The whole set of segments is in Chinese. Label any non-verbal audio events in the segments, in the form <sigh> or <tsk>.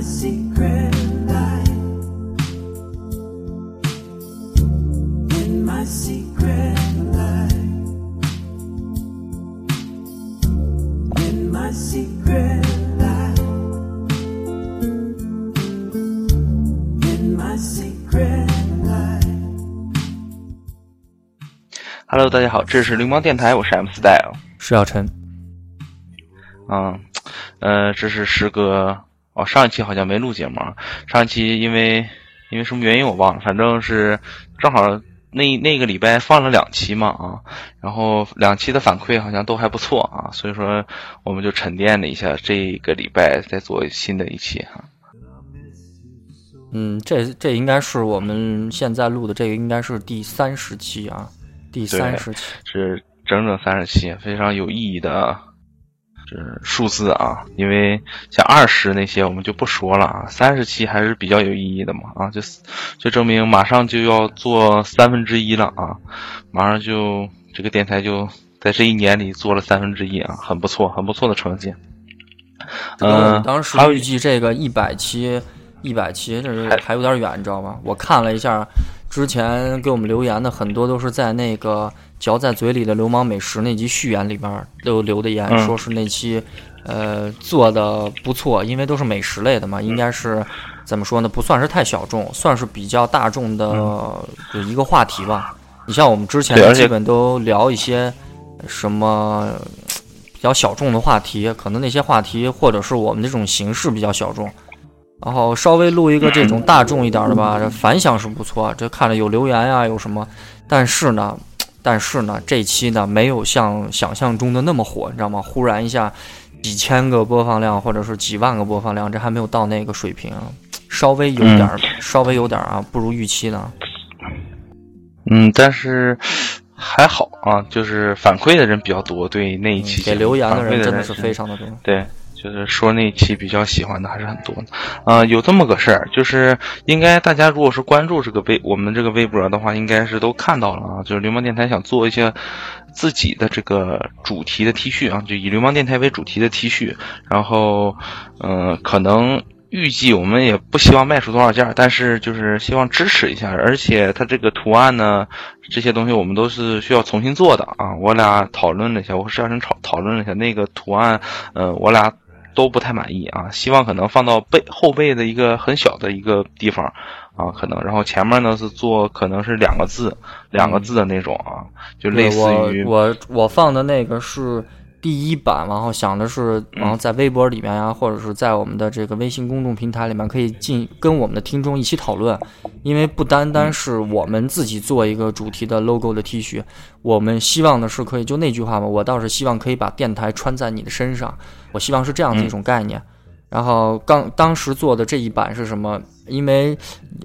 my secret life. In my secret life. In my secret life. In my secret life. Hello，大家好，这是流氓电台，我是 M Style。是小陈，嗯，呃，这是时隔哦，上一期好像没录节目啊，上一期因为因为什么原因我忘了，反正是正好那那个礼拜放了两期嘛啊，然后两期的反馈好像都还不错啊，所以说我们就沉淀了一下，这个礼拜再做新的一期哈。嗯，这这应该是我们现在录的这个应该是第三十期啊，第三十期。是整整三十期，非常有意义的是数字啊！因为像二十那些我们就不说了啊，三十期还是比较有意义的嘛啊，就就证明马上就要做三分之一了啊，马上就这个电台就在这一年里做了三分之一啊，很不错，很不错的成绩。嗯，当时还有预计这个一百期，一百期这是还有点远，你知道吗？我看了一下，之前给我们留言的很多都是在那个嚼在嘴里的流氓美食那集序言里边都留的言，嗯说是那期呃做的不错，因为都是美食类的嘛，应该是怎么说呢？不算是太小众，算是比较大众的就一个话题吧。你像我们之前基本都聊一些什么比较小众的话题，可能那些话题或者是我们这种形式比较小众，然后稍微录一个 <laughs> 这种大众一点的吧，这反响是不错，这看着有留言呀、有什么，但是呢，但是呢，这期呢没有像想象中的那么火，你知道吗？忽然一下几千个播放量或者是几万个播放量，这还没有到那个水平，稍微有点儿，稍微有点啊，不如预期呢。嗯，但是还好啊，就是反馈的人比较多，对那一期嗯给留言的人真的是非常的多。对，就是说那期比较喜欢的还是很多的。呃，有这么个事儿，就是应该大家如果是关注这个微我们这个微博的话，应该是都看到了啊。就是流氓电台想做一些自己的这个主题的 T 恤啊，就以流氓电台为主题的 T 恤，然后嗯、可能。预计我们也不希望卖出多少件，但是就是希望支持一下，而且它这个图案呢，这些东西我们都是需要重新做的啊。我俩讨论了一下，我和石小晨讨讨论了一下那个图案，呃，我俩都不太满意啊。希望可能放到背后背的一个很小的一个地方啊，可能，然后前面呢是做可能是两个字，两个字的那种啊，就类似于我我我放的那个是第一版，然后想的是，然后在微博里面呀、或者是在我们的这个微信公众平台里面，可以进跟我们的听众一起讨论，因为不单单是我们自己做一个主题的 logo 的 T 恤，我们希望的是可以就那句话嘛，我倒是希望可以把电台穿在你的身上，我希望是这样的一种概念。然后刚当时做的这一版是什么？因为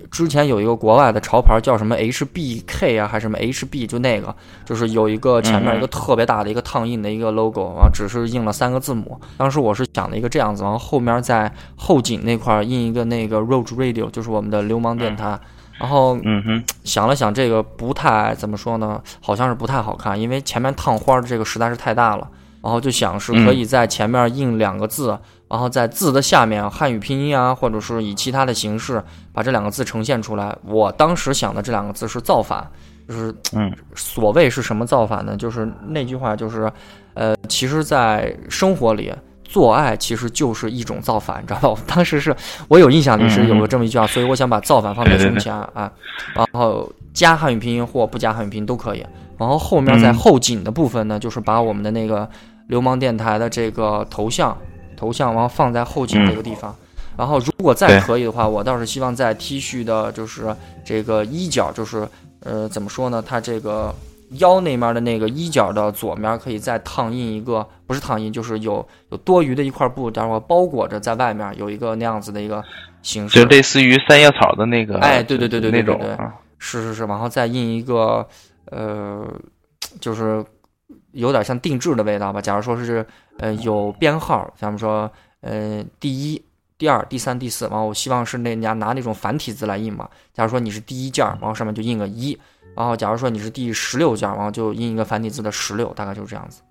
之前有一个国外的潮牌叫什么 HBK 啊，还是什么 HB，就那个，就是有一个前面一个特别大的一个烫印的一个 logo，然后只是印了三个字母。当时我是想了一个这样子，然后后面在后颈那块儿印一个那个 Road Radio，就是我们的流氓电台。然后嗯哼，想了想，这个不太怎么说呢，好像是不太好看，因为前面烫花的这个实在是太大了。然后就想是可以在前面印两个字，然后在字的下面汉语拼音啊，或者是以其他的形式把这两个字呈现出来。我当时想的这两个字是造反，就是嗯所谓是什么造反呢？就是那句话就是，呃，其实，在生活里。做爱其实就是一种造反，你知道吧？我当时是我有印象里是有了这么一句话，所以我想把造反放在胸前啊，然后加汉语拼音或不加汉语拼音都可以。然后后面在后颈的部分呢，就是把我们的那个流氓电台的这个头像头像，然后放在后颈这个地方。然后如果再可以的话，我倒是希望在 T 恤的就是这个衣角，就是呃怎么说呢？它这个腰那面的那个衣角的左面可以再烫印一个，不是烫印，就是有有多余的一块布，待会儿包裹着在外面有一个那样子的一个形式就。类似于三叶草的那个，哎对对对对对那种对对啊，是是是，然后再印一个，呃，就是有点像定制的味道吧。假如说是呃有编号，咱们说呃第一、第二、第三、第四，然后我希望是那人家拿那种繁体字来印嘛。假如说你是第一件儿，然后上面就印个一，然后假如说你是第十六件儿，然后就印一个繁体字的十六，大概就是这样子。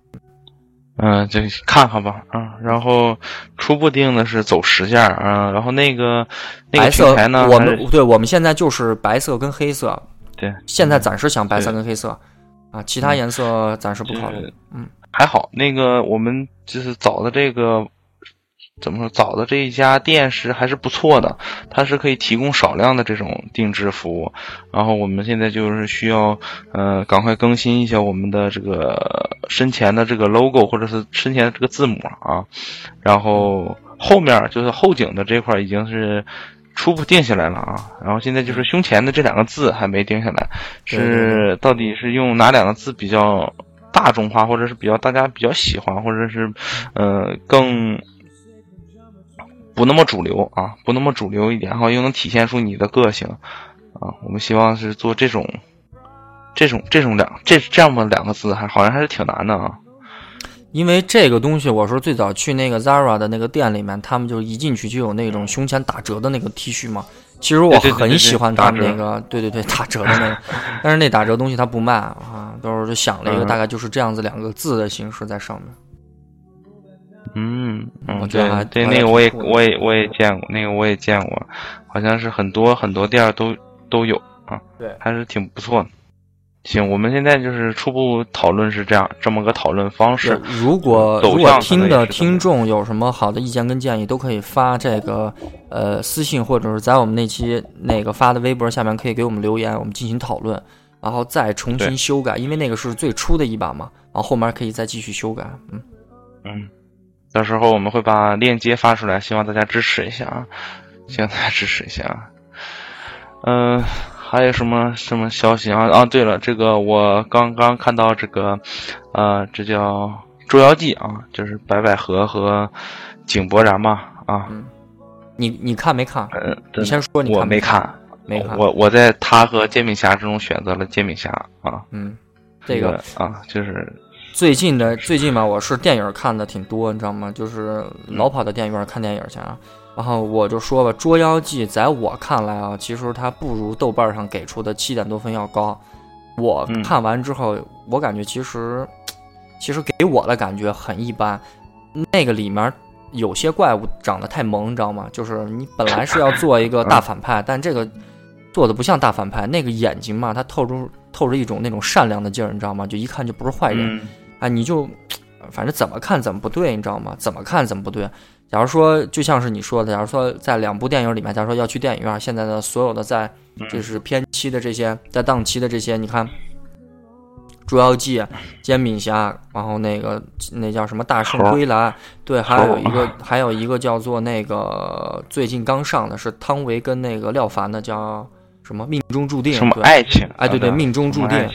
嗯，就看看吧，嗯，然后初步定的是走十件儿，嗯，然后那个那个呢，我们对我们现在就是白色跟黑色，对现在暂时想白色跟黑色啊，其他颜色暂时不考虑。嗯，还好，那个我们就是找的这个怎么说，找的这一家店是还是不错的，它是可以提供少量的这种定制服务。然后我们现在就是需要，呃，赶快更新一下我们的这个身前的这个 logo 或者是身前的这个字母啊。然后后面就是后颈的这块已经是初步定下来了啊。然后现在就是胸前的这两个字还没定下来，是到底是用哪两个字比较大众化，或者是比较大家比较喜欢，或者是呃更不那么主流啊，不那么主流一点，然后又能体现出你的个性啊。我们希望是做这种这种这种两这这样么两个字，还好像还是挺难的啊。因为这个东西，我说最早去那个 Zara 的那个店里面，他们就一进去就有那种胸前打折的那个 T 恤嘛。其实我很喜欢他们那个，对对对，打折的那个，<laughs> 但是那打折东西他不卖啊，到时候就想了一个嗯。大概就是这样子两个字的形式在上面。嗯，嗯我觉得还对那个我也我也我也见过，那个我也见过，好像是很多很多店都都有啊，对。还是挺不错的。行，我们现在就是初步讨论是这样，这么个讨论方式。如果如果听的听众有什么好的意见跟建议，都可以发这个呃私信，或者是在我们那期那个发的微博下面可以给我们留言，我们进行讨论，然后再重新修改，因为那个是最初的一版嘛，然后后面可以再继续修改。嗯，嗯，到时候我们会把链接发出来，希望大家支持一下啊，希望大家支持一下啊。嗯、还有什么什么消息啊？啊，对了，这个我刚刚看到这个，呃，这叫《捉妖记》啊，就是白百合和井柏然嘛啊。你你看没看？呃，你先说你我看没没看，没看。我我在他和煎饼侠之中选择了煎饼侠啊。嗯，这个啊，就是最近的最近吧，我是电影看的挺多，你知道吗？就是老跑到电影院看电影去啊。然后我就说吧，《捉妖记》在我看来啊，其实它不如豆瓣上给出的七点多分要高。我嗯看完之后，我感觉其实其实给我的感觉很一般。那个里面有些怪物长得太萌，你知道吗？就是你本来是要做一个大反派，但这个做的不像大反派，那个眼睛嘛，它透出透着一种那种善良的劲儿，你知道吗？就一看就不是坏人。嗯啊，你就反正怎么看怎么不对，你知道吗？怎么看怎么不对。假如说就像是你说的，假如说在两部电影里面，假如说要去电影院，现在的所有的在就是偏期的这些，在档期的这些，你看《捉妖记》《煎饼侠》，然后那个那叫什么《大圣归来》，对，还有一个还有一个叫做那个最近刚上的是汤唯跟那个廖凡的叫什么《命中注定》，什么对爱情？哎对对啊命中注定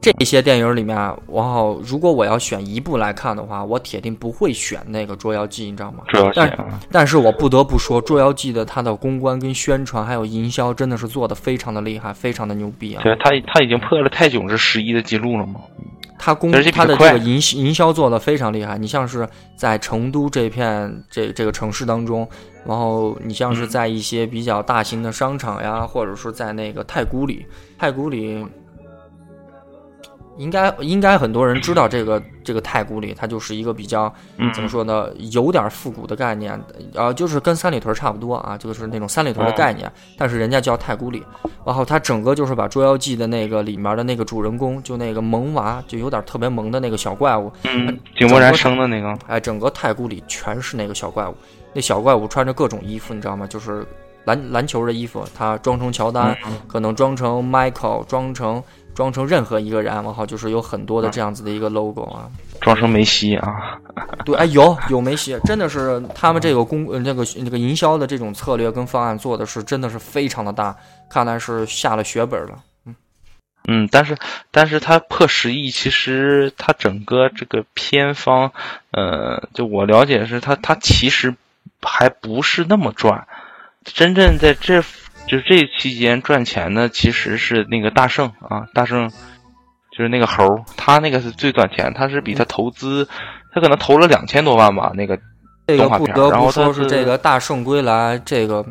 这些电影里面，然后如果我要选一部来看的话，我铁定不会选那个《捉妖记》，你知道吗？捉妖记但啊，但是我不得不说，《捉妖记》的它的公关跟宣传还有营销真的是做的非常的厉害，非常的牛逼啊！对他他已经破了泰囧是十一的记录了吗？它公而且比它的这个营营销做的非常厉害。你像是在成都这片这这个城市当中，然后你像是在一些比较大型的商场呀，或者是在那个太古里，太古里。应该应该很多人知道这个这个太古里，它就是一个比较嗯怎么说呢，有点复古的概念，呃，就是跟三里屯差不多啊，就是那种三里屯的概念，但是人家叫太古里。然后它整个就是把《捉妖记》的那个里面的那个主人公，就那个萌娃，就有点特别萌的那个小怪物，嗯，井柏然生的那个，哎，整个太古里全是那个小怪物。那小怪物穿着各种衣服，你知道吗？就是篮篮球的衣服，他装成乔丹，嗯可能装成 Michael，装成装成任何一个人，然后就是有很多的这样子的一个 logo 啊。装成梅西啊，对，哎，有有梅西，真的是他们这个公呃那个那个营销的这种策略跟方案做的是真的是非常的大，看来是下了血本了。嗯，但是但是他破十亿，其实他整个这个偏方，呃，就我了解是他他其实还不是那么赚，真正在这就是这期间赚钱的其实是那个大圣啊，大圣就是那个猴，他那个是最赚钱，他是比他投资，他可能投了两千多万吧，那个这个动画片然后说是是这个大圣归来，这个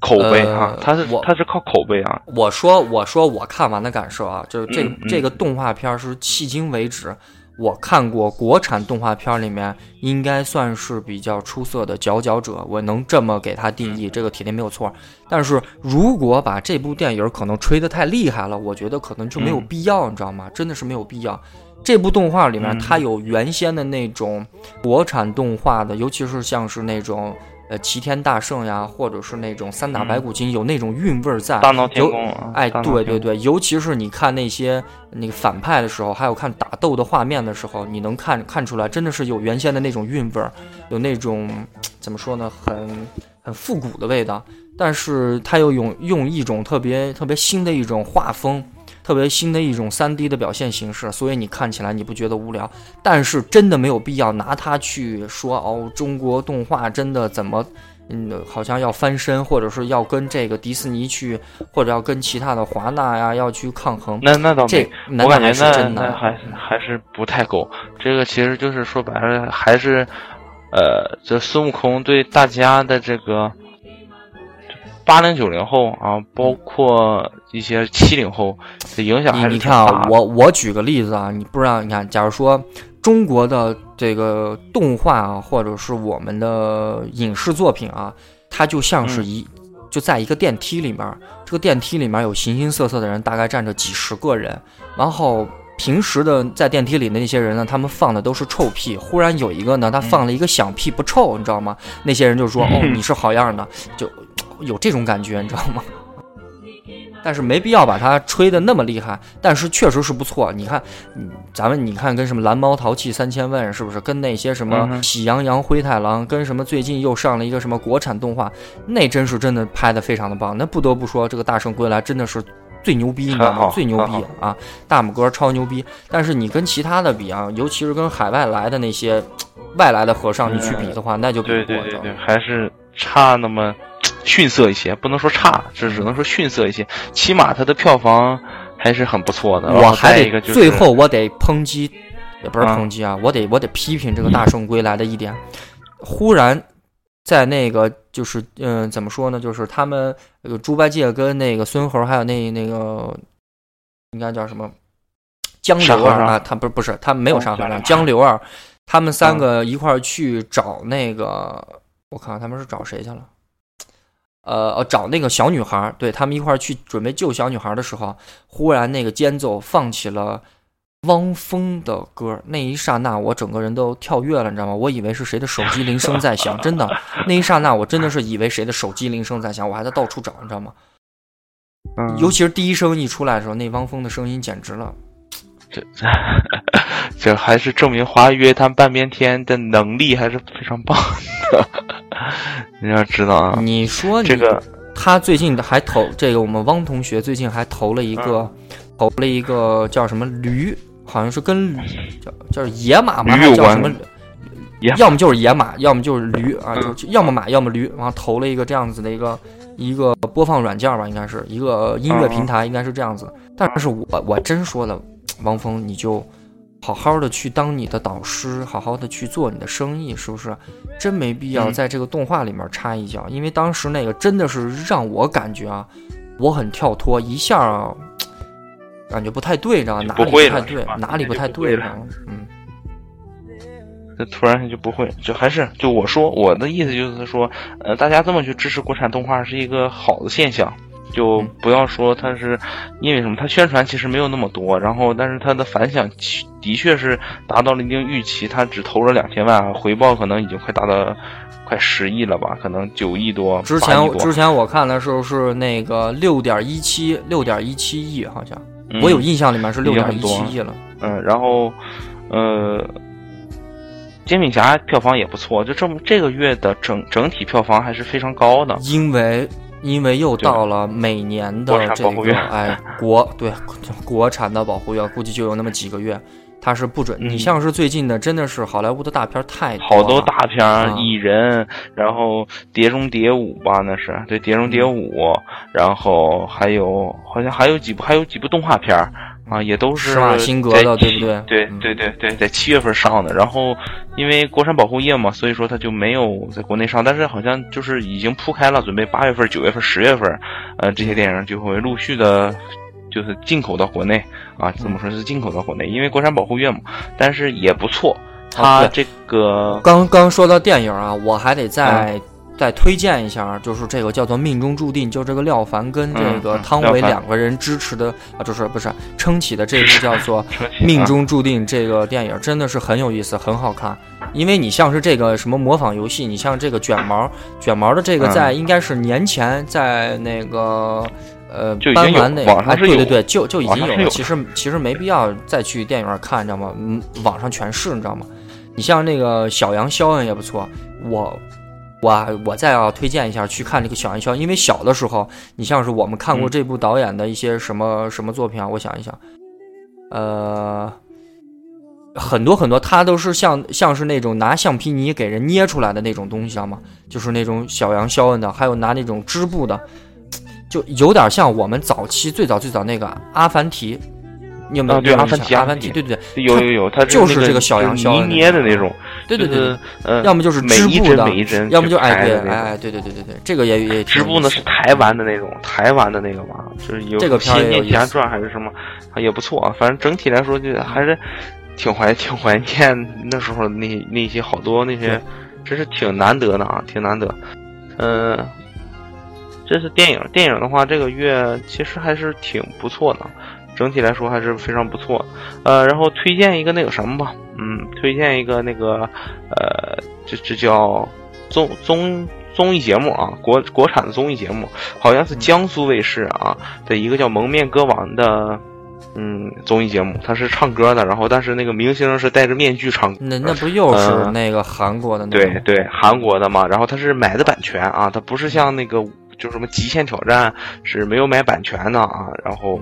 口碑啊，呃他是我他是靠口碑啊，我说我说我看完的感受啊，就是这个、嗯嗯这个动画片是迄今为止我看过国产动画片里面应该算是比较出色的佼佼者，我能这么给他定义，这个铁定没有错。但是如果把这部电影可能吹得太厉害了，我觉得可能就没有必要，你知道吗？真的是没有必要。这部动画里面它有原先的那种国产动画的，尤其是像是那种。呃，齐天大圣呀，或者是那种三打白骨精，有那种韵味在。大闹天宫啊！哎，对对对，尤其是你看那些那个反派的时候，还有看打斗的画面的时候，你能看看出来，真的是有原先的那种韵味儿，有那种怎么说呢，很很复古的味道。但是他又用用一种特别特别新的一种画风。特别新的一种三 D 的表现形式，所以你看起来你不觉得无聊，但是真的没有必要拿它去说哦，中国动画真的怎么，嗯，好像要翻身，或者是要跟这个迪士尼去，或者要跟其他的华纳呀要去抗衡。那那倒这，我感觉那那还还是不太够。这个其实就是说白了，还是，呃，这孙悟空对大家的这个。八零九零后啊，包括一些七零后的影响还是你看啊，我我举个例子啊，你不知道，你看，假如说中国的这个动画啊，或者是我们的影视作品啊，它就像是一就在一个电梯里面，这个电梯里面有形形色色的人，大概站着几十个人，然后平时的在电梯里的那些人呢，他们放的都是臭屁，忽然有一个呢，他放了一个响屁不臭，你知道吗？那些人就说 <laughs> 哦，你是好样的，就。有这种感觉，你知道吗？<laughs> 但是没必要把它吹的那么厉害。但是确实是不错。你看，咱们你看跟什么蓝猫淘气三千问是不是？跟那些什么喜羊羊灰太狼，跟什么最近又上了一个什么国产动画，那真是真的拍的非常的棒。那不得不说，这个大圣归来真的是最牛逼，你知道吗？最牛逼啊！大拇哥超牛逼。但是你跟其他的比啊，尤其是跟海外来的那些外来的和尚你去比的话，那就比不过。对对对，还是差那么。逊色一些，不能说差，这只能说逊色一些。起码它的票房还是很不错的。我还得最后我得抨击，也不是抨击啊，我得我得批评这个《大圣归来》的一点。忽然在那个就是嗯，怎么说呢？就是他们那个猪八戒跟那个孙猴，还有那那个应该叫什么江流儿啊？他不是不是，他没有上和尚，江流儿，他们三个一块儿去找那个，我看看他们是找谁去了。呃呃，找那个小女孩，对他们一块儿去准备救小女孩的时候，忽然那个间奏放起了汪峰的歌，那一刹那我整个人都跳跃了，你知道吗？我以为是谁的手机铃声在响，真的，<laughs> 那一刹那我真的是以为谁的手机铃声在响，我还在到处找，你知道吗？尤其是第一声一出来的时候，那汪峰的声音简直了，这 <laughs> 这还是证明华语乐坛半边天的能力还是非常棒的。<laughs> 你要知道啊，你说这个，他最近还投这个，我们汪同学最近还投了一个，投了一个叫什么驴，好像是跟叫叫野马吗？还叫什么？要么就是野马，要么就是驴啊，就要么马，要么驴，然后投了一个这样子的一个一个播放软件吧，应该是一个音乐平台，应该是这样子。但是我我真说了，汪峰你就。好好的去当你的导师，好好的去做你的生意，是不是？真没必要在这个动画里面插一脚，因为当时那个真的是让我感觉啊，我很跳脱，一下啊，感觉不太对，知道哪里不太对，哪里不太对呢？嗯，这突然就不会，就还是就我说我的意思就是说，呃，大家这么去支持国产动画是一个好的现象。就不要说他是因为什么，他宣传其实没有那么多，然后但是他的反响的确是达到了一定预期，他只投了两千万，回报可能已经快达到快十亿了吧，可能九亿多。之前之前我看的时候是那个六点一七六点一七亿，好像我有印象里面是六点一七亿了。嗯，然后呃，煎饼侠票房也不错，就这么这个月的整整体票房还是非常高的，因为。因为又到了每年的这个哎国对国产的保护月，估计就有那么几个月，它是不准。你像是最近的，真的是好莱坞的大片太多好多大片，蚁人，然后碟中谍五吧，那是。对碟中谍五，然后还有好像还有几部还有几部动画片。啊，也都是施瓦辛格的，对不对？对对对对，在七月份上的。然后，因为国产保护业嘛，所以说它就没有在国内上。但是好像就是已经铺开了，准备八月份、九月份、十月份，呃，这些电影就会陆续的，就是进口到国内啊，怎么说是进口到国内？因为国产保护月嘛，但是也不错。它这个刚刚说到电影啊，我还得再、嗯再推荐一下，就是这个叫做《命中注定》，就这个廖凡跟这个汤唯两个人支持的啊，就是不是撑起的这部叫做 <laughs>《命命中注定》这个电影，真的是很有意思，很好看。因为你像是这个什么模仿游戏，你像这个卷毛，卷毛的这个嗯在应该是年前在那个。呃，搬完那个，哎，网上是有对对对，就就已经有了。其实其实没必要再去电影院看，你知道吗？嗯，网上全是，你知道吗？你像那个小杨肖恩也不错，我我我再要推荐一下去看这个小杨肖恩，因为小的时候，你像是我们看过嗯这部导演的一些什么、什么作品啊，我想一想，呃，很多很多，他都是像像是那种拿橡皮泥给人捏出来的那种东西，知道吗？就是那种小羊肖恩的，还有拿那种织布的，就有点像我们早期最早最早那个阿凡提。你有没有啊对阿凡提阿凡提对对对，有有有，它就是那这个小泥捏的那种，对对对对，呃，要么就是每一织布的每一针，要么就哎对哎对对对对对，这个也也挺织布呢是台湾的那种，台湾的那个嘛，就是有这个片儿仙也有意思剑奇侠传还是什么，啊也不错啊。反正整体来说，就还是挺怀挺怀念那时候的那那些好多那些，真是挺难得的啊，挺难得。嗯、这是电影，电影的话，这个月其实还是挺不错的，整体来说还是非常不错。呃，然后推荐一个那个什么吧，嗯，推荐一个那个呃，这这叫综综综艺节目啊，国国产的综艺节目，好像是江苏卫视啊的一个叫《蒙面歌王》的。嗯，综艺节目他是唱歌的，然后但是那个明星是戴着面具唱歌，那那不又是呃那个韩国的那个？对对，韩国的嘛，然后他是买的版权啊，他不是像那个就什么极限挑战是没有买版权的啊，然后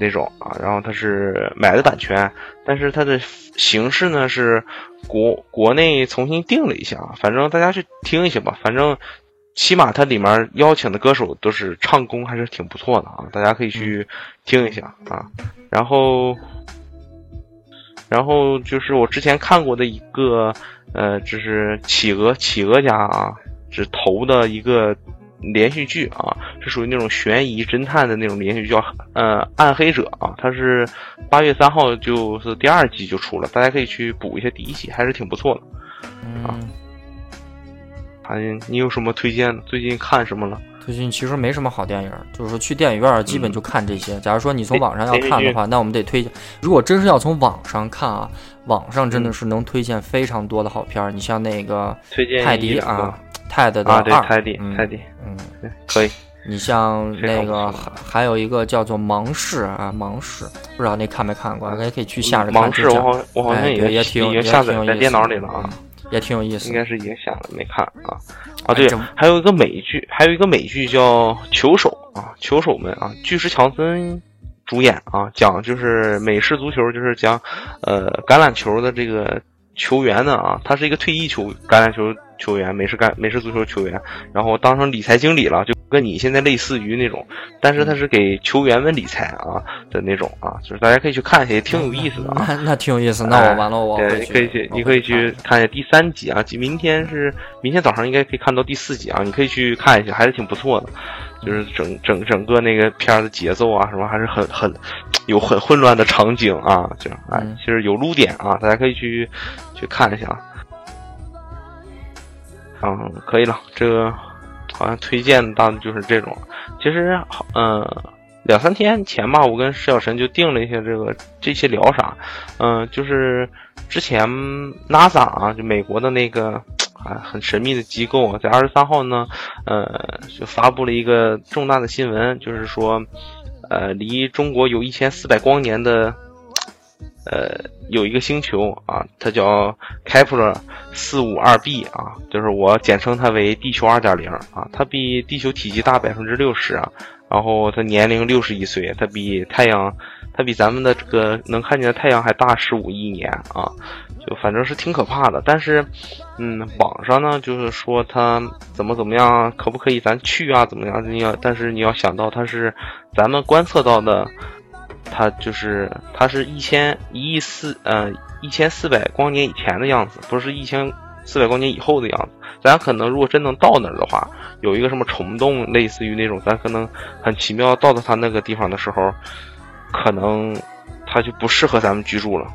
那种啊，然后它是买的版权，但是它的形式呢是国国内重新定了一下啊，反正大家去听一下吧，反正起码它里面邀请的歌手都是唱功还是挺不错的啊，大家可以去听一下啊，然后。然后就是我之前看过的一个，呃，就是企鹅企鹅家啊，只投的一个连续剧啊，是属于那种悬疑侦探的那种连续剧，叫呃《暗黑者》啊，它是八月三号就是第二季就出了，大家可以去补一下第一季，还是挺不错的。嗯，还你有什么推荐的？最近看什么了？最近其实没什么好电影，就是说去电影院基本就看这些。假如说你从网上要看的话，那我们得推荐。如果真是要从网上看啊，网上真的是能推荐非常多的好片儿。你像那个泰迪啊，泰的的啊，对，二，泰迪，嗯泰迪，嗯，对可以。你像那个还还有一个叫做《盲视》啊，《盲视》，不知道那看没看过？也可以去下着看。盲视我好我好像哎也也挺已经下载在电脑里了啊。嗯也挺有意思应。该是已经下了，没看啊。啊，对还有一个美剧，还有一个美剧叫《球手》啊，《球手们》啊，巨石强森主演啊，讲就是美式足球，就是讲呃橄榄球的这个球员呢啊，他是一个退役球橄榄球球员，美式橄美式足球球员，然后当成理财经理了，就跟你现在类似于那种，但是他是给球员们理财啊的那种啊，就是大家可以去看一下，也挺有意思的啊。那 <laughs> 那挺有意思。那我完了，我对，你可以去，你可以去看一下第三集啊，明天是明天早上应该可以看到第四集啊，你可以去看一下，还是挺不错的。就是整整整个那个片儿的节奏啊，什么还是很很有很混乱的场景啊，这样其实有撸点啊，大家可以去去看一下。嗯，可以了，这个好像推荐大的就是这种。其实，嗯、两三天前吧，我跟石小晨就定了一些这个这些聊啥，嗯、就是之前 NASA 啊，就美国的那个啊很神秘的机构啊，在二十三号呢，呃，就发布了一个重大的新闻，就是说，呃，离中国有一千四百光年的。呃，有一个星球啊，它叫开普勒四五二 b 啊，就是我简称它为地球二点零啊，它比地球体积大百分之六十啊，然后它年龄六十一岁，它比太阳，它比咱们的这个能看见的太阳还大十五亿年啊，就反正是挺可怕的。但是，嗯，网上呢就是说它怎么怎么样，可不可以咱去啊？怎么样？你要，但是你要想到它是咱们观测到的。它就是它是一千一亿四呃一千四百光年以前的样子，不是一千四百光年以后的样子。咱可能如果真能到那儿的话，有一个什么虫洞，类似于那种，咱可能很奇妙到到它那个地方的时候，可能它就不适合咱们居住了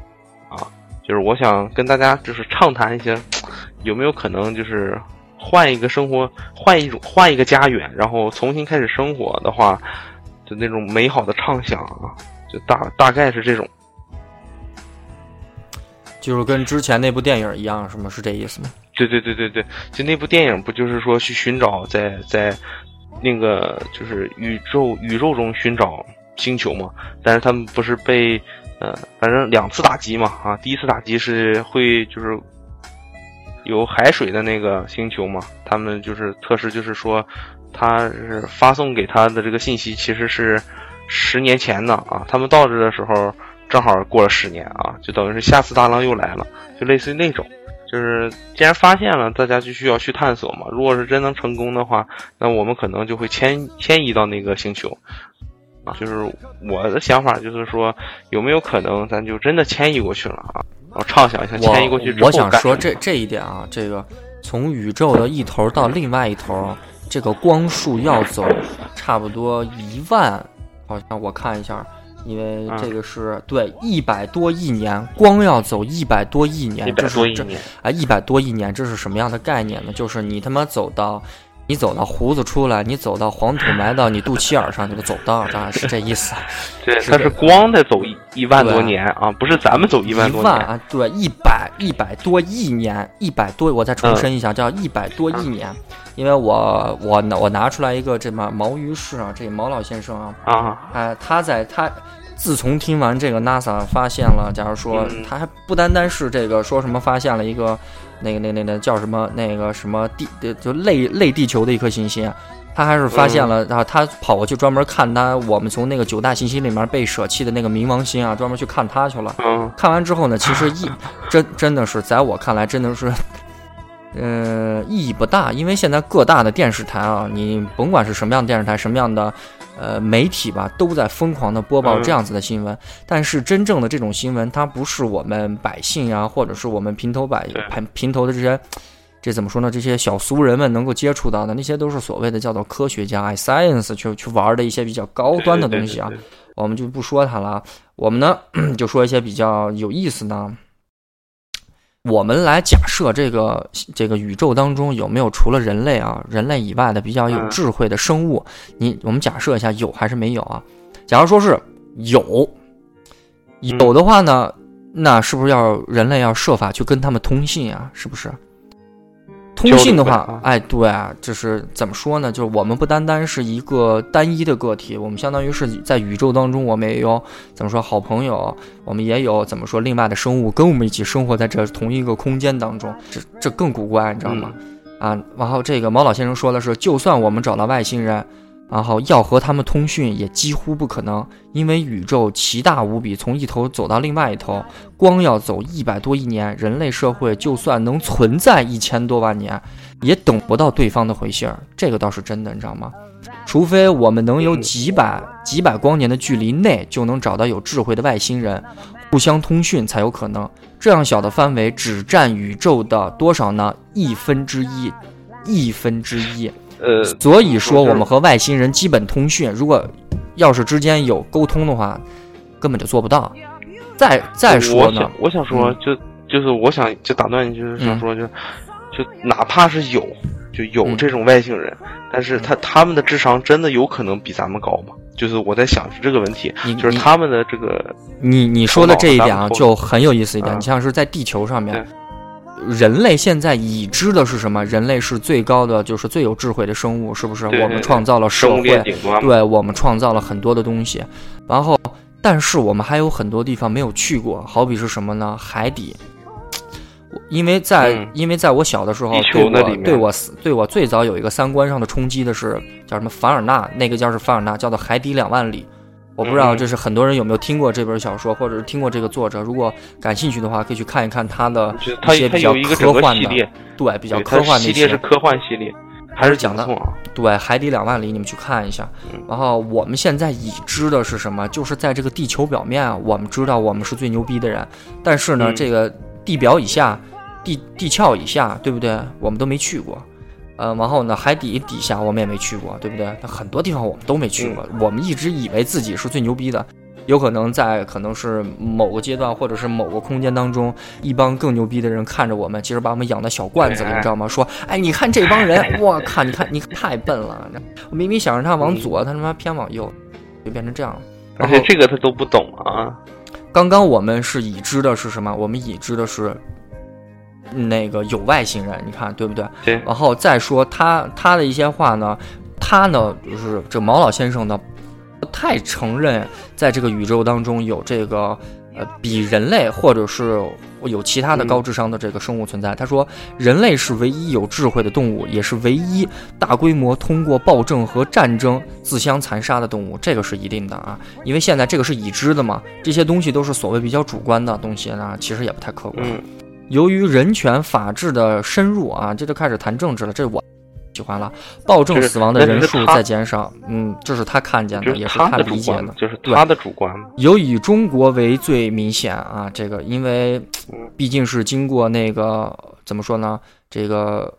啊。就是我想跟大家就是畅谈一些，有没有可能就是换一个生活，换一种换一个家园，然后重新开始生活的话，就那种美好的畅想啊，就大大概是这种。就是跟之前那部电影一样，是吗？是这意思吗？对对对对对，就那部电影不就是说去寻找在在那个就是宇宙宇宙中寻找星球嘛？但是他们不是被呃反正两次打击嘛啊，第一次打击是会就是有海水的那个星球嘛，他们就是测试就是说他是发送给他的这个信息其实是十年前呢啊，他们到这的时候。正好过了十年啊，就等于是下次大浪又来了，就类似于那种，就是既然发现了，大家就需要去探索嘛。如果是真能成功的话，那我们可能就会迁迁移到那个星球啊。就是我的想法就是说，有没有可能咱就真的迁移过去了啊？我畅想一下迁移过去之后我想说这这一点啊，这个从宇宙的一头到另外一头，这个光速要走差不多一万，好像我看一下。因为这个是对一百多亿年，光要走一百多亿年，这是这啊一百多亿年，这是什么样的概念呢？就是你他妈走到，你走到胡子出来，你走到黄土埋到你肚脐眼上，你就走到，这是这意思。对，它是光在走一一万多年啊，不是咱们走一万多年啊。对，一百一百多亿年，一百多，我再重申一下，叫一百多亿年。因为我我我拿出来一个这么毛于氏啊，这毛老先生啊啊，哎，他在他。自从听完这个 NASA 发现了，假如说他还不单单是这个说什么发现了一个那个那那那叫什么那个什么地就类类地球的一颗行星，他还是发现了，然后他跑过去专门看他我们从那个九大行星里面被舍弃的那个冥王星啊，专门去看它去了。看完之后呢，其实意 <coughs> 真真的是在我看来真的是，<coughs> 呃，意义不大，因为现在各大的电视台啊，你甭管是什么样的电视台，什么样的。呃，媒体吧都在疯狂的播报这样子的新闻，但是真正的这种新闻，它不是我们百姓啊，或者是我们平头百平平头的这些，这怎么说呢？这些小俗人们能够接触到的，那些都是所谓的叫做科学家，i science 去去玩的一些比较高端的东西啊，我们就不说它了。我们呢 <clears throat> 就说一些比较有意思的。我们来假设这个这个宇宙当中有没有除了人类啊人类以外的比较有智慧的生物？你我们假设一下有还是没有啊？假如说是有，有的话呢，那是不是要人类要设法去跟他们通信啊？是不是？通信的话，哎，对啊，就是怎么说呢？就是我们不单单是一个单一的个体，我们相当于是在宇宙当中，我们也有怎么说好朋友，我们也有怎么说另外的生物跟我们一起生活在这同一个空间当中，这这更古怪，你知道吗？啊，然后这个毛老先生说的是，就算我们找到外星人。然后要和他们通讯也几乎不可能，因为宇宙奇大无比，从一头走到另外一头，光要走一百多亿年。人类社会就算能存在一千多万年，也等不到对方的回信儿。这个倒是真的，你知道吗？除非我们能有几百几百光年的距离内就能找到有智慧的外星人，互相通讯才有可能。这样小的范围只占宇宙的多少呢？亿分之一，亿分之一。呃，所以说我们和外星人基本通讯，如果要是之间有沟通的话，根本就做不到。再再说呢，我想说，就就是我想就打断你，就是想说，就就哪怕是有就有这种外星人，但是他他们的智商真的有可能比咱们高吗？就是我在想这个问题，就是他们的这个，你你说的这一点啊，就很有意思一点。你像是在地球上面。人类现在已知的是什么？人类是最高的，就是最有智慧的生物，是不是？我们创造了社会，对我们创造了很多的东西。然后，但是我们还有很多地方没有去过，好比是什么呢？海底。因为在因为在我小的时候，对我对我对我最早有一个三观上的冲击的是叫什么？凡尔纳那个叫是凡尔纳，叫做《海底两万里》。我不知道，就是很多人有没有听过这本小说，或者是听过这个作者。如果感兴趣的话，可以去看一看他的一些比较科幻的，对，比较科幻的系列是科幻系列，还是讲的对《海底两万里》，你们去看一下。然后我们现在已知的是什么？就是在这个地球表面啊，我们知道我们是最牛逼的人，但是呢，这个地表以下、地地壳以下，对不对？我们都没去过。呃，然后呢，海底底下我们也没去过，对不对？那很多地方我们都没去过，我们一直以为自己是最牛逼的。有可能在可能是某个阶段或者是某个空间当中，一帮更牛逼的人看着我们，其实把我们养在小罐子里，你知道吗？说，哎，你看这帮人，我靠，你看你太笨了，我明明想让他往左，他他妈偏往右，就变成这样了。而且这个他都不懂啊。刚刚我们是已知的是什么？我们已知的是那个有外星人，你看对不对？对。然后再说他他的一些话呢，他呢就是这毛老先生呢不太承认在这个宇宙当中有这个呃比人类或者是有其他的高智商的这个生物存在。他说人类是唯一有智慧的动物，也是唯一大规模通过暴政和战争自相残杀的动物。这个是一定的啊，因为现在这个是已知的嘛，这些东西都是所谓比较主观的东西呢，其实也不太客观。嗯。由于人权法治的深入啊，这就开始谈政治了。这我喜欢了。暴政死亡的人数在减少，嗯，这是他看见的，也是他理解的，就是他的主观。有以中国为最明显啊，这个因为毕竟是经过那个怎么说呢，这个。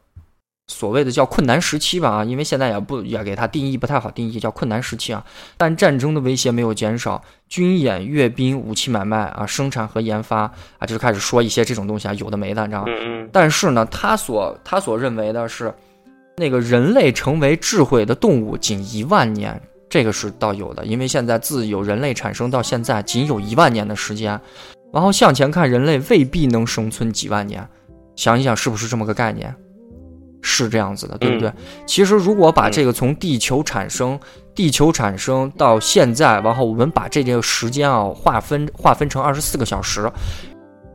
所谓的叫困难时期吧啊，因为现在也不也给它定义不太好定义，叫困难时期啊。但战争的威胁没有减少，军演、阅兵、武器买卖啊，生产和研发啊，就开始说一些这种东西啊，有的没的，你知道吗？但是呢，他所他所认为的是，那个人类成为智慧的动物仅一万年，这个是倒有的，因为现在自有人类产生到现在仅有一万年的时间，然后向前看，人类未必能生存几万年，想一想是不是这么个概念？是这样子的，对不对？其实，如果把这个从地球产生，地球产生到现在，然后我们把这个时间啊划分划分成二十四个小时，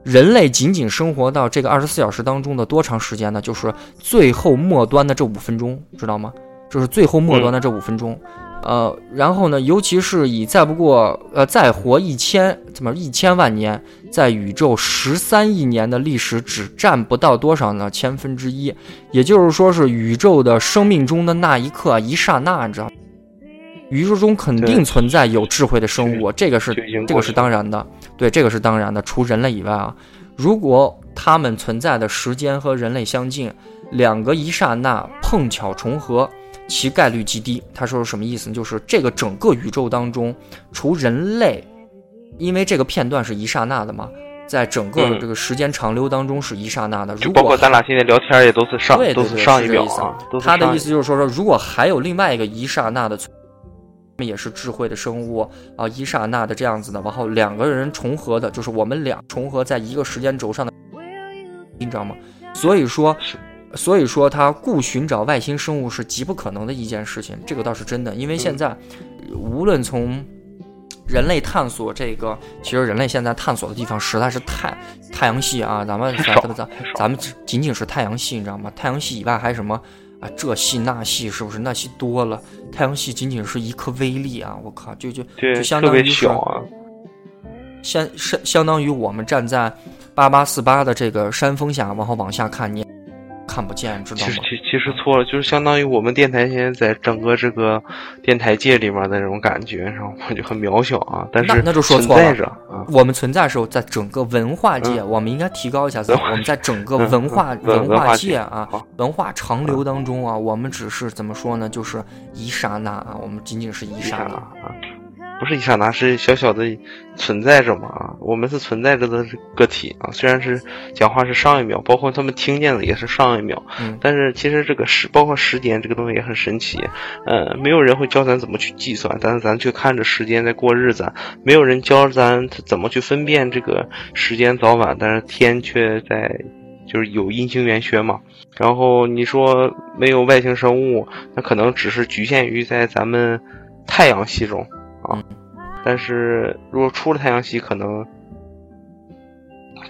人类仅仅生活到这个二十四小时当中的多长时间呢？就是最后末端的这五分钟，知道吗？就是最后末端的这五分钟。呃，然后呢，尤其是以再不过呃再活一千怎么一千万年，在宇宙十三亿年的历史只占不到多少呢？千分之一，也就是说是宇宙的生命中的那一刻一刹那，你知道吗？宇宙中肯定存在有智慧的生物，这个是这个是当然的，对，这个是当然的。除人类以外啊，如果他们存在的时间和人类相近，两个一刹那碰巧重合。其概率极低。他说是什么意思呢？就是这个整个宇宙当中，除人类，因为这个片段是一刹那的嘛，在整个这个时间长流当中是一刹那的。就包括咱俩现在聊天也都是上，都是上一秒啊。他的意思就是说说，如果还有另外一个一刹那的，也是智慧的生物啊，一刹那的这样子的，然后两个人重合的，就是我们俩重合在一个时间轴上的，你知道吗？所以说。所以说，他故寻找外星生物是极不可能的一件事情，这个倒是真的。因为现在，无论从人类探索这个，其实人类现在探索的地方实在是太太阳系啊，咱们咱咱 <laughs> 咱们仅仅是太阳系，你知道吗？太阳系以外还有什么啊？这系那系是不是？那系多了，太阳系仅仅是一颗微粒啊！我靠，就就就相当于是相相相当于我们站在八八四八的这个山峰下，往后往下看你。看不见，知道吗？其实其其实错了，就是相当于我们电台现在在整个这个电台界里面的那种感觉，然后我就很渺小啊。但是那就说错了。我们存在时候，在整个文化界，我们应该提高一下自己。我们在整个文化文化界啊，文化长流当中啊，我们只是怎么说呢？就是一刹那啊，我们仅仅是一刹那啊。不是一刹那，是小小的存在着嘛啊！我们是存在着的个体啊，虽然是讲话是上一秒，包括他们听见的也是上一秒，但是其实这个时，包括时间这个东西也很神奇，呃，没有人会教咱怎么去计算，但是咱却看着时间在过日子，没有人教咱怎么去分辨这个时间早晚，但是天却在就是有阴晴圆缺嘛。然后你说没有外星生物，那可能只是局限于在咱们太阳系中。啊，但是如果出了太阳系，可能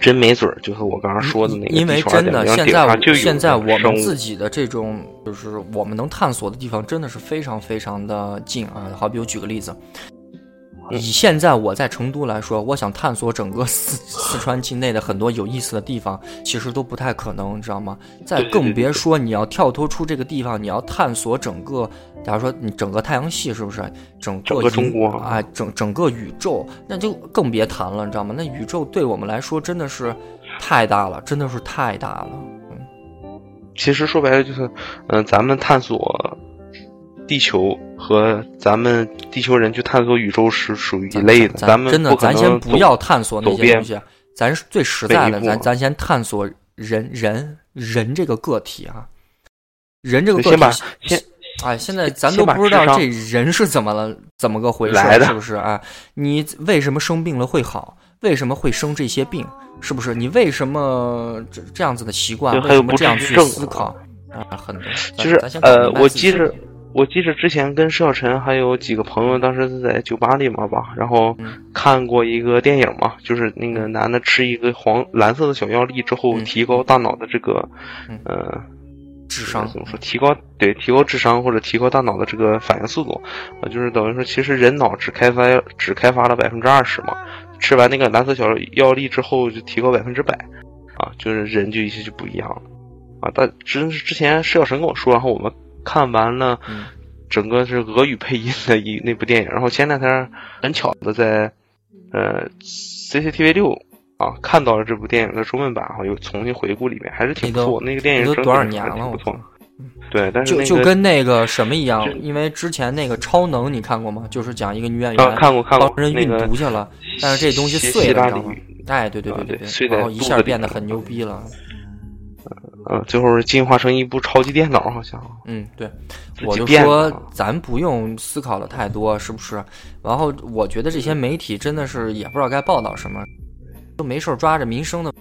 真没准儿，就是我刚刚说的那个。因为真的，现在现在我们自己的这种，就是我们能探索的地方，真的是非常非常的近啊。好比我举个例子。以现在我在成都来说，我想探索整个四四川境内的很多有意思的地方，其实都不太可能，你知道吗？再更别说你要跳脱出这个地方，你要探索整个，假如说你整个太阳系，是不是？整个中国啊，整整个宇宙，那就更别谈了，你知道吗？那宇宙对我们来说真的是太大了，真的是太大了。嗯，其实说白了就是，嗯，咱们探索。地球和咱们地球人去探索宇宙是属于一类的，咱们真的，咱先不要探索那些东西，咱是最实在的，咱咱先探索人人人这个个体啊，人这个个先把体。先哎，现在咱都不知道这人是怎么了，怎么个回事，来的是不是啊？你为什么生病了会好？为什么会生这些病？是不是？你为什么这这样子的习惯？还有不什么这样去思考？啊，很多，咱就是咱先呃，我记着，我记得之前跟施小晨还有几个朋友，当时是在酒吧里面吧，然后嗯。看过一个电影嘛，就是那个男的吃一个黄蓝色的小药粒之后，嗯。提高大脑的这个嗯呃智商怎么说？提高对提高智商或者提高大脑的这个反应速度，啊，就是等于说，其实人脑只开发只开发了百分之二十嘛，吃完那个蓝色小药粒之后就提高百分之百，啊，就是人就一些就不一样了，啊，但之之前施小晨跟我说，然后我们看完了嗯整个是俄语配音的一那部电影，然后前两天很巧的在呃 CCTV 六。啊，看到了这部电影的中文版，然后又重新回顾里面，还是挺不错。那个电影都多少年了不错。对，但是就就跟那个什么一样，因为之前那个超能你看过吗？就是讲一个女演员啊看过看过帮人运毒去了，但是这东西碎了？哎，对对对对对然后一下变得很牛逼了。嗯，最后是进化成一部超级电脑，好像。嗯，对，我就说咱不用思考的太多，是不是？然后我觉得这些媒体真的是也不知道该报道什么，就没事儿抓着民生的，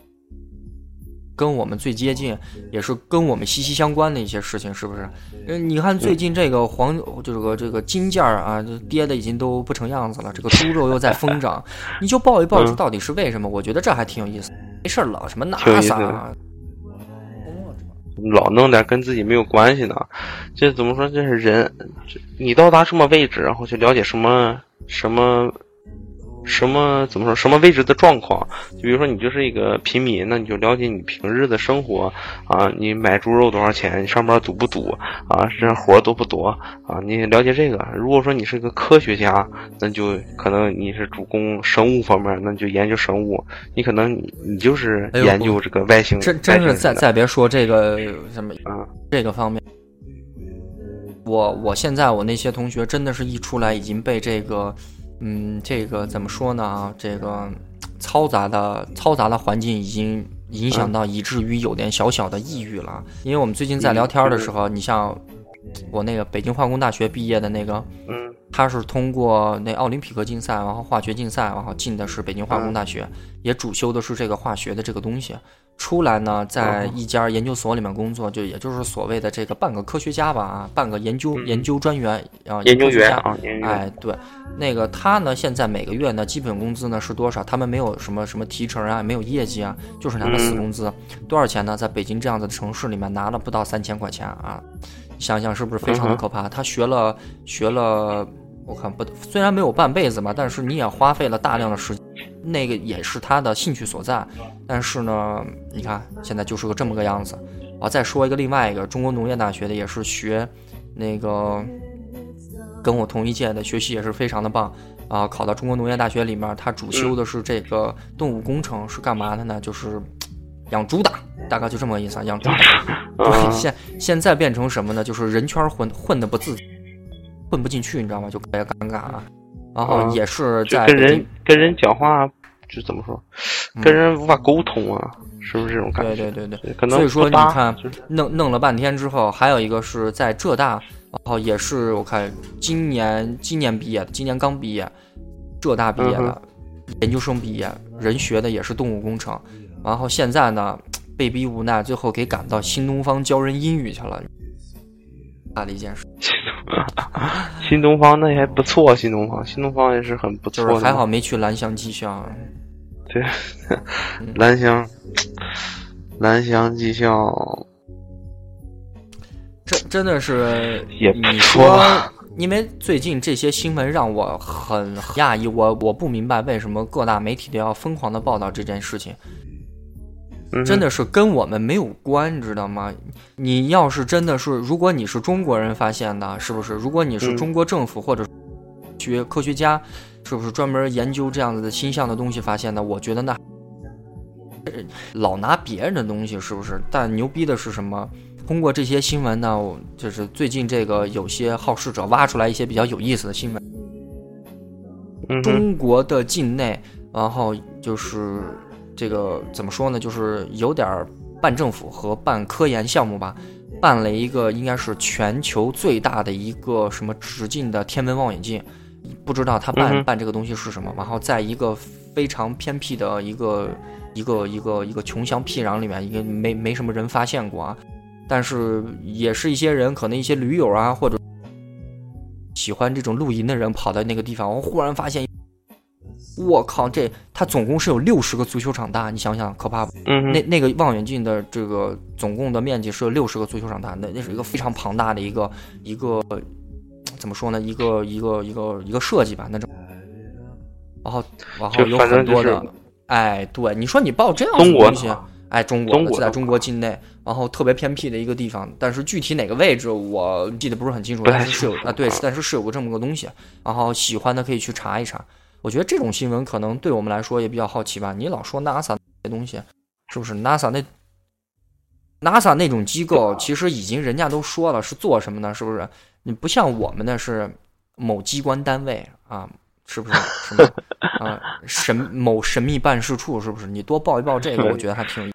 跟我们最接近，也是跟我们息息相关的一些事情，是不是？嗯，你看最近这个黄，这个这个金价啊，就跌的已经都不成样子了，这个猪肉又在疯涨，<laughs> 你就报一报这嗯到底是为什么？我觉得这还挺有意思。没事儿老什么挺有意思 NASA 啊，老弄点跟自己没有关系的，这怎么说？这是人，你到达什么位置，然后去了解什么什么什么怎么说什么位置的状况。就比如说你就是一个平民，那你就了解你平日的生活啊，你买猪肉多少钱，你上班堵不堵啊，这活儿多不多啊，你了解这个。如果说你是个科学家，那就可能你是主攻生物方面，那你就研究生物。你可能你你就是研究这个外星，真真是再再别说这个什么啊。这个方面，我我现在我那些同学真的是一出来已经被这个，嗯，这个怎么说呢啊，这个嘈杂的嘈杂的环境已经影响到，以至于有点小小的抑郁了。因为我们最近在聊天的时候，你像我那个北京化工大学毕业的那个，嗯他是通过那奥林匹克竞赛，然后化学竞赛，然后进的是北京化工大学，也主修的是这个化学的这个东西。出来呢，在一家研究所里面工作，就也就是所谓的这个半个科学家吧，啊，半个研究研究专员啊，研究员啊。哎，对，那个他呢，现在每个月呢，基本工资呢是多少？他们没有什么什么提成啊，没有业绩啊，就是拿的死工资，多少钱呢？在北京这样子的城市里面拿了不到三千块钱啊，想想是不是非常的可怕？他学了学了，我看不，虽然没有半辈子吧，但是你也花费了大量的时间，那个也是他的兴趣所在。但是呢，你看现在就是个这么个样子。啊，再说一个另外一个中国农业大学的，也是学那个跟我同一届的，学习也是非常的棒啊。考到中国农业大学里面，他主修的是这个动物工程，是干嘛的呢？就是养猪的，大概就这么个意思啊，养猪的。<laughs> 现现在变成什么呢？就是人圈混混的不自，混不进去，你知道吗？就特别尴尬啊。然后啊也是在北京人跟人讲话，就怎么说，嗯跟人无法沟通啊，是不是这种感觉？对对对对，可能所以说你看弄弄了半天之后，还有一个是在浙大，然后也是我看今年今年毕业的，今年刚毕业，浙大毕业嗯的，研究生毕业，人学的也是动物工程，然后现在呢被逼无奈，最后给赶到新东方教人英语去了，大的一件事，<laughs> 新东方那还不错，新东方新东方也是很不错的，就是还好没去蓝翔技校，对，蓝翔蓝翔技校这真的是也不你错说，因为最近这些新闻让我很讶异，我我不明白为什么各大媒体都要疯狂的报道这件事情，嗯真的是跟我们没有关，你知道吗？你要是真的是，如果你是中国人发现的，是不是？如果你是嗯中国政府或者学科学家，是不是专门研究这样子的星象的东西发现的？我觉得那 <laughs> 老拿别人的东西，是不是？但牛逼的是什么？通过这些新闻呢，我就是最近这个有些好事者挖出来一些比较有意思的新闻。中国的境内，然后就是这个怎么说呢，就是有点儿办政府和办科研项目吧，办了一个应该是全球最大的一个什么直径的天文望远镜，不知道他办、办这个东西是什么，然后在一个非常偏僻的一个一个一个一个穷乡僻壤里面，一个没没什么人发现过啊，但是也是一些人，可能一些驴友啊，或者喜欢这种露营的人跑到那个地方，我忽然发现，我靠，这它总共是有六十个足球场大，你想想可怕不？嗯，那那个望远镜的这个总共的面积是有六十个足球场大，那那是一个非常庞大的一个一个怎么说呢？一个一个一个一个设计吧，那种，然后然后就有很多的，哎，对，你说你报这样的东西的，哎，中国中国的的在中国境内，然后特别偏僻的一个地方，但是具体哪个位置我记得不是很清楚，但是是有啊，对啊，但是是有个这么个东西，然后喜欢的可以去查一查。我觉得这种新闻可能对我们来说也比较好奇吧。你老说 NASA 那东西，是不是 NASA 那 NASA 那种机构，其实已经人家都说了是做什么呢？是不是？你不像我们的是某机关单位啊，是不是？什么啊神某神秘办事处，是不是？你多报一报这个，我觉得还挺。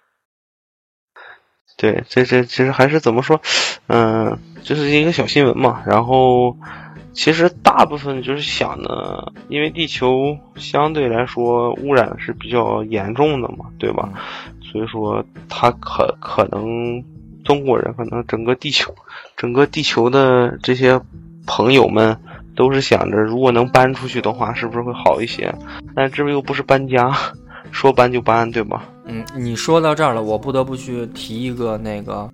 对，这这其实还是怎么说，嗯、就是一个小新闻嘛。然后，其实大部分就是想呢，因为地球相对来说污染是比较严重的嘛，对吧？所以说，它可可能中国人可能整个地球，整个地球的这些朋友们都是想着，如果能搬出去的话，是不是会好一些？但这又不是搬家，说搬就搬，对吧？嗯，你说到这儿了，我不得不去提一个那个，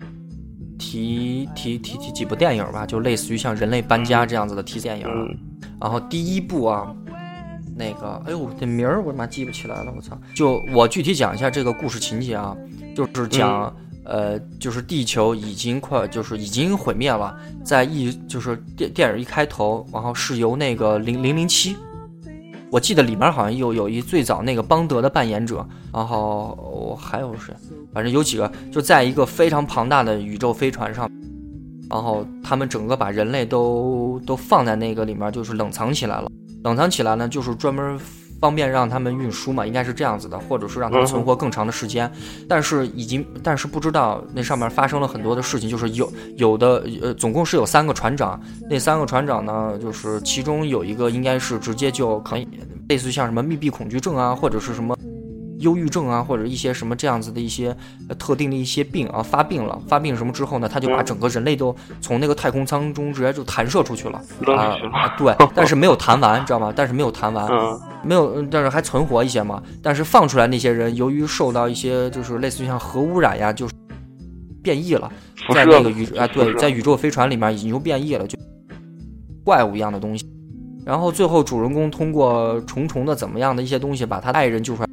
提提提提几部电影吧，就类似于像《人类搬家》这样子的提电影。嗯然后第一部啊，那个，哎呦，这名儿我他妈记不起来了，我操！就我具体讲一下这个故事情节啊，就是讲，呃，就是地球已经快，就是已经毁灭了，在一就是电电影一开头，然后是由那个零零零七。我记得里面好像有有一最早那个邦德的扮演者，然后还有谁，反正有几个，就在一个非常庞大的宇宙飞船上，然后他们整个把人类都都放在那个里面，就是冷藏起来了。冷藏起来呢，就是专门方便让他们运输嘛，应该是这样子的，或者是让他们存活更长的时间。但是已经，但是不知道那上面发生了很多的事情，就是有有的呃，总共是有三个船长，那三个船长呢，就是其中有一个应该是直接就可以类似于像什么密闭恐惧症啊，或者是什么。忧郁症啊，或者一些什么这样子的一些呃特定的一些病啊，发病了，发病什么之后呢，他就把整个人类都从那个太空舱中直接就弹射出去了啊！对，<laughs> 但是没有弹完，知道吗？但是没有弹完，嗯没有，嗯但是还存活一些嘛。但是放出来那些人，由于受到一些就是类似于像核污染呀，就是变异了在那个宇啊，对，在宇宙飞船里面已经就变异了，就怪物一样的东西。然后最后主人公通过重重的怎么样的一些东西，把他爱人救出来，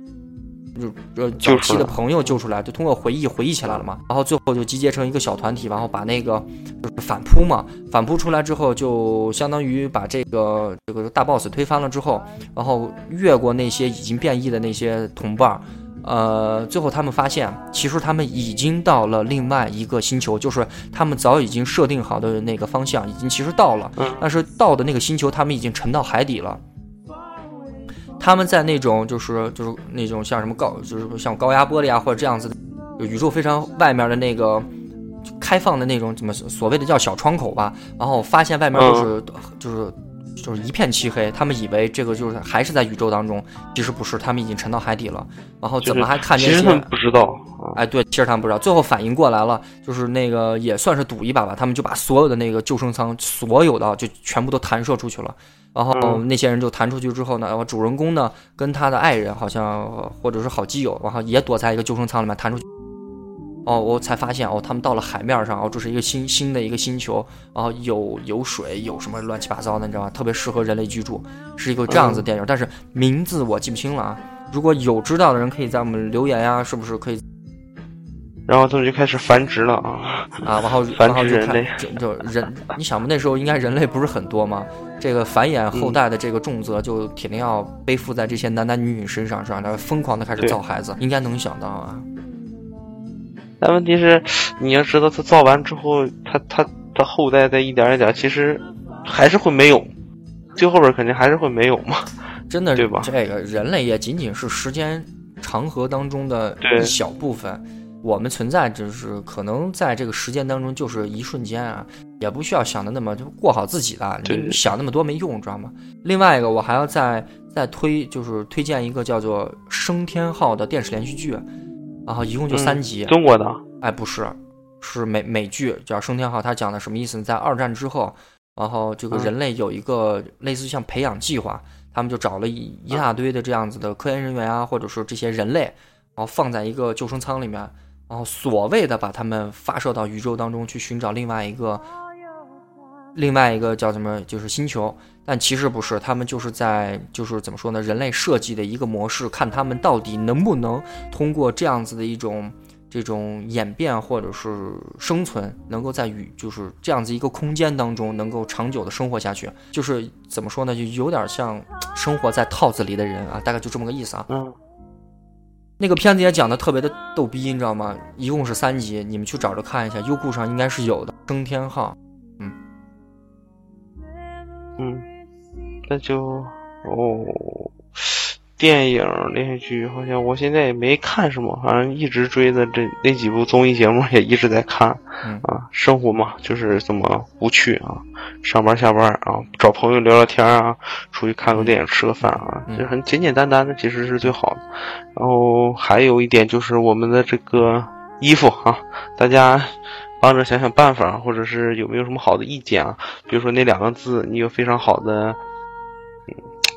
就呃早期的朋友救出来，就通过回忆回忆起来了嘛。然后最后就集结成一个小团体，然后把那个就是反扑嘛，反扑出来之后，就相当于把这个这个大 boss 推翻了之后，然后越过那些已经变异的那些同伴儿，呃，最后他们发现，其实他们已经到了另外一个星球，就是他们早已经设定好的那个方向，已经其实到了，嗯但是到的那个星球，他们已经沉到海底了。他们在那种就是就是那种像什么高就是像高压玻璃啊或者这样子的就宇宙非常外面的那个开放的那种怎么所谓的叫小窗口吧，然后发现外面就是、就是就是一片漆黑，他们以为这个就是还是在宇宙当中，其实不是，他们已经沉到海底了，然后怎么还看见些其实他们不知道啊，哎，对，其实他们不知道，最后反应过来了，就是那个也算是赌一把吧，他们就把所有的那个救生舱，所有的就全部都弹射出去了。然后嗯那些人就弹出去之后呢，然后主人公呢跟他的爱人好像呃或者是好基友，然后也躲在一个救生舱里面弹出去。哦，我才发现哦，他们到了海面上，哦，这是一个新新的一个星球，然后有有水，有什么乱七八糟的，你知道吗？特别适合人类居住，是一个这样子的电影，但是名字我记不清了啊。如果有知道的人，可以在我们留言呀、是不是可以然后他们就开始繁殖了啊，啊，然后 <laughs> 繁然后就看殖人类就就人，你想吧，那时候应该人类不是很多吗？这个繁衍后代的这个重责就铁定要背负在这些男男女女身上，是吧？他疯狂的开始造孩子，应该能想到啊。但问题是，你要知道，他造完之后，他他他后代再一点一点，其实还是会没有，最后边肯定还是会没有嘛。<laughs> 真的对吧这个人类也仅仅是时间长河当中的对一小部分。我们存在就是可能在这个时间当中就是一瞬间啊，也不需要想的那么就过好自己的，对你想那么多没用，知道吗？另外一个，我还要再再推，就是推荐一个叫做《升天号》的电视连续剧，然后一共就三集。中国的，哎，不是，是美美剧叫《升天号》，它讲的什么意思呢？在二战之后，然后这个嗯人类有一个类似像培养计划，他们就找了一一大堆的这样子的科研人员啊，或者说这些人类，然后放在一个救生舱里面，然后所谓的把他们发射到宇宙当中去寻找另外一个另外一个叫什么，就是星球，但其实不是，他们就是在就是怎么说呢？人类设计的一个模式，看他们到底能不能通过这样子的一种这种演变或者是生存，能够在宇就是这样子一个空间当中能够长久的生活下去。就是怎么说呢？就有点像生活在套子里的人啊，大概就这么个意思啊。嗯，那个片子也讲的特别的逗逼，你知道吗？一共是三集，你们去找着看一下，优酷上应该是有的。升天号，嗯，嗯那就哦，电影连续剧好像我现在也没看什么，反正一直追的这那几部综艺节目也一直在看。嗯啊，生活嘛就是这么无趣啊，上班下班啊，找朋友聊聊天啊，出去看个电影吃个饭啊，嗯这很简简单单的，其实是最好的。然后还有一点就是我们的这个衣服啊，大家帮着想想办法，或者是有没有什么好的意见啊？比如说那两个字，你有非常好的嗯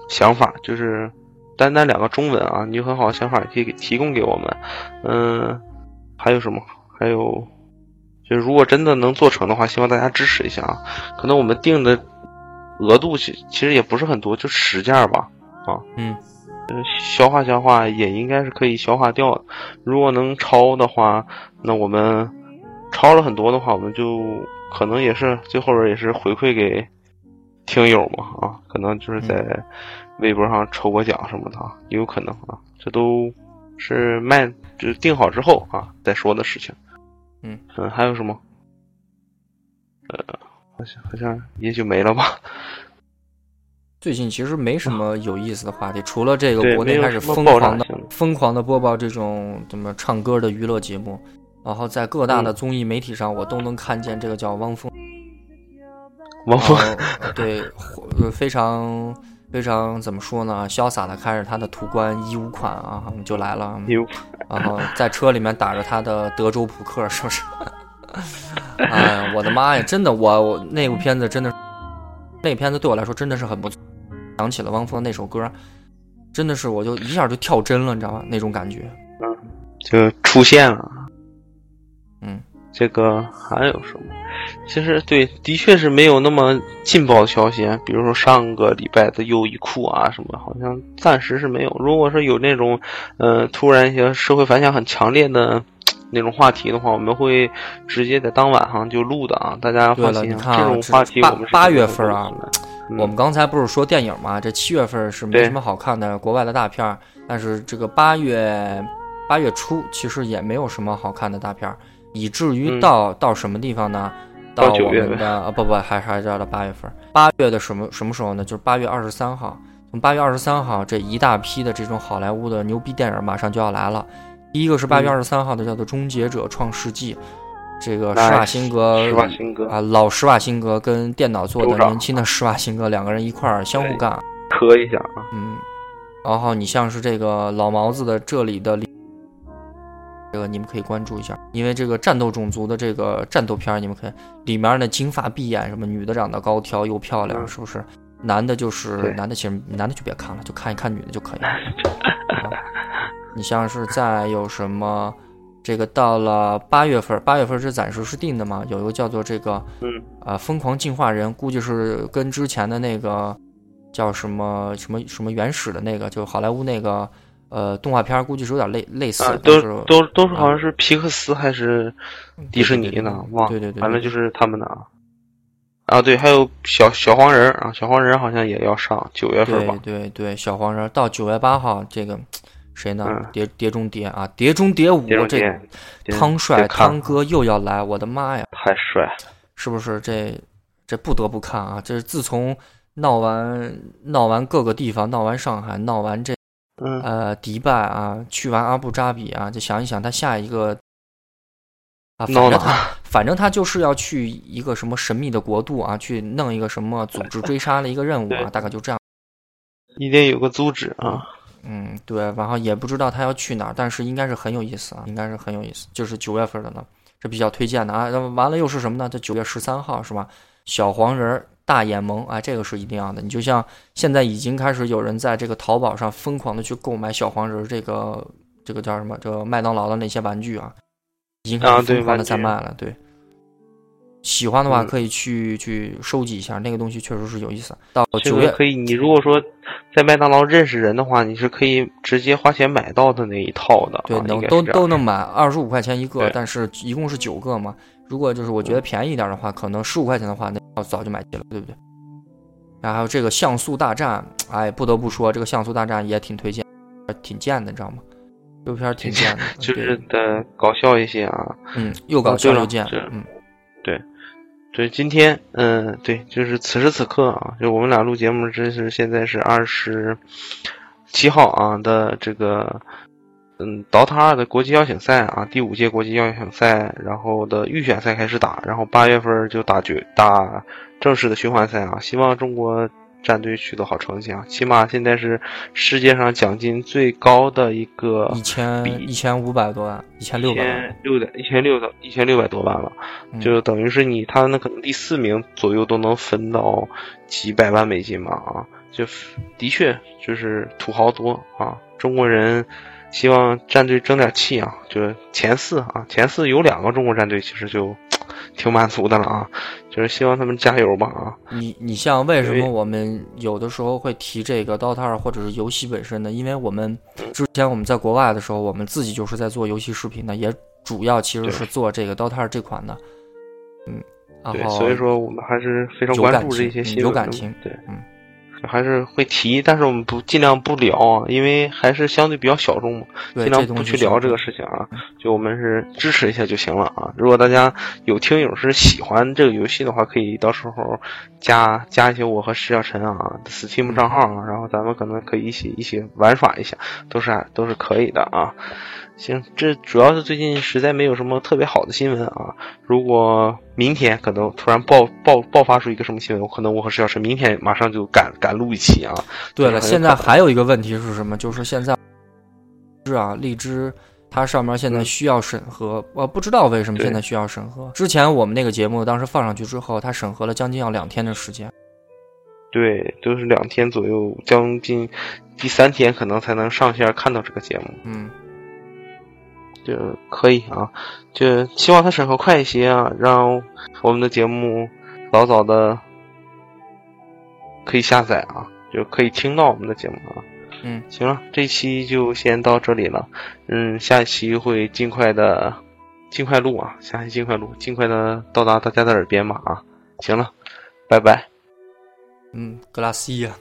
想法，就是单单两个中文啊，你有很好的想法，也可以给提供给我们。嗯，还有什么？还有，就是如果真的能做成的话，希望大家支持一下啊。可能我们定的额度其其实也不是很多，就十件吧。啊。嗯，呃，消化消化也应该是可以消化掉的。如果能超的话，那我们超了很多的话，我们就可能也是最后边也是回馈给听友嘛啊，可能就是在微博上抽过奖什么的啊，也有可能啊，这都是卖就是定好之后啊再说的事情。嗯嗯，还有什么？呃，好像好像也就没了吧。最近其实没什么有意思的话题，除了这个国内开始疯狂的疯狂的播报这种怎么唱歌的娱乐节目，然后在各大的嗯综艺媒体上，我都能看见这个叫汪峰，汪峰呃对，呃非常非常怎么说呢，潇洒的开着他的途观一五款啊，就来了，有然后在车里面打着他的德州扑克，是不是？<laughs> 哎呀，我的妈呀！真的，我我那部片子真的，那个片子对我来说真的是很不错。想起了汪峰那首歌，真的是我就一下就跳帧了，你知道吗？那种感觉。嗯就出现了。嗯，这个还有什么？其实对，的确是没有那么劲爆的消息啊，比如说上个礼拜的优衣库啊什么，好像暂时是没有。如果说有那种，呃，突然一些社会反响很强烈的 <tsk> 那种话题的话，我们会直接在当晚上就录的啊，大家放心这种话题我们八月份啊，嗯我们刚才不是说电影嘛？这七月份是没什么好看的国外的大片儿，但是这个八月八月初其实也没有什么好看的大片儿，以至于嗯。到、到什么地方呢？到九月。的 <laughs> 啊不不还还是到了八月份，八月的什么什么时候呢？就是八月二十三号，从八月二十三号这一大批的这种好莱坞的牛逼电影马上就要来了。第一个是八月嗯二十三号的，叫做《终结者创世纪》，这个施瓦辛格施瓦辛格。啊，老施瓦辛格跟电脑做的年轻的施瓦辛格两个人一块儿相互干，磕一下啊。嗯，然后你像是这个老毛子的这里的，这个你们可以关注一下，因为这个战斗种族的这个战斗片儿，你们可以里面的金发碧眼，什么女的长得高挑又漂亮，嗯是不是？男的就是男的，其实男的就别看了，就看一看女的就可以了。<laughs> 啊你像是再有什么？这个到了八月份，八月份是暂时是定的嘛？有一个叫做这个嗯，呃，疯狂进化人估计是跟之前的那个叫什么什么什么原始的那个，就好莱坞那个呃动画片儿，估计是有点类类似，啊，都都都是好像是皮克斯还是迪士尼呢，忘了对对对，反正就是他们的啊。啊，对，还有小小黄人儿啊，小黄人儿好像也要上九月份吧对。对对，小黄人到九月八号，这个谁呢嗯？碟碟中谍啊，碟中谍五这汤帅汤哥又要来，我的妈呀！太帅了，是不是这这不得不看啊？这是自从闹完闹完各个地方，闹完上海，闹完这嗯，呃迪拜啊，去完阿布扎比啊，就想一想他下一个啊，反正他反正他就是要去一个什么神秘的国度啊，去弄一个什么组织追杀的一个任务啊，大概就这样。你得有个组织啊，嗯，对，然后也不知道他要去哪儿，但是应该是很有意思啊，应该是很有意思，就是九月份的呢，这比较推荐的啊。那么完了又是什么呢？这九月十三号是吧？小黄人儿大眼萌啊，这个是一定要的。你就像现在已经开始有人在这个淘宝上疯狂的去购买小黄人儿这个这个叫什么？这个麦当劳的那些玩具啊，已经开始疯狂的在卖了。对，喜欢的话嗯可以去去收集一下，那个东西确实是有意思。到这九月可以。你如果说在麦当劳认识人的话，你是可以直接花钱买到的那一套的啊，对，能都都能买，二十五块钱一个，但是一共是九个嘛。如果就是我觉得便宜一点的话，可能十五块钱的话，那我早就买齐了，对不对？然后还有这个像素大战，哎，不得不说这个像素大战也挺推荐，挺贱的，你知道吗？这部片挺贱的，就是对的搞笑一些啊。嗯，又搞笑又贱，这嗯，对，今天嗯，对，就是此时此刻啊，就我们俩录节目，这是现在是二十七号啊的这个嗯，DOTA 二的国际邀请赛啊，第五届国际邀请赛，然后的预选赛开始打，然后八月份就打决打正式的循环赛啊，希望中国战队取得好成绩啊，起码现在是世界上奖金最高的一个一千比一千五百多万，一千六百万，千六的一千六的一千六百多万了。嗯就等于是你他那可能第四名左右都能分到几百万美金嘛啊，就的确就是土豪多啊，中国人希望战队争点气啊，就是前四啊，前四有两个中国战队其实就 <tsk> 挺满足的了啊，就是希望他们加油吧啊，你你像为什么我们有的时候会提这个 DOTA 二或者是游戏本身呢？因为我们嗯之前我们在国外的时候，我们自己就是在做游戏视频的，也主要其实是做这个 DOTA 二这款的，嗯，然对，后所以说我们还是非常关注这些新闻的有感情对，嗯，还是会提，但是我们不尽量不聊啊，因为还是相对比较小众嘛。尽量不去聊这个事情啊，就我们是支持一下就行了啊。如果大家有听友是喜欢这个游戏的话，可以到时候加加一些我和石小晨啊的 Steam 账号啊，然后咱们可能可以一起一起玩耍一下，都是都是可以的啊。行，这主要是最近实在没有什么特别好的新闻啊。如果明天可能突然爆爆爆发出一个什么新闻，我可能我和石小晨明天马上就赶赶录一期啊。对了，现在还有一个问题是什么？就是现在是啊，荔枝它上面现在需要审核，我不知道为什么现在需要审核。之前我们那个节目当时放上去之后，它审核了将近要两天的时间。对，都是两天左右，将近第三天可能才能上线看到这个节目，嗯，就可以啊。就希望他审核快一些啊，让我们的节目早早的可以下载啊，就可以听到我们的节目啊。嗯，行了，这期就先到这里了。嗯，下一期会尽快的尽快录啊，下期尽快录，尽快的到达大家的耳边吧啊。行了，拜拜。嗯，格拉西亚。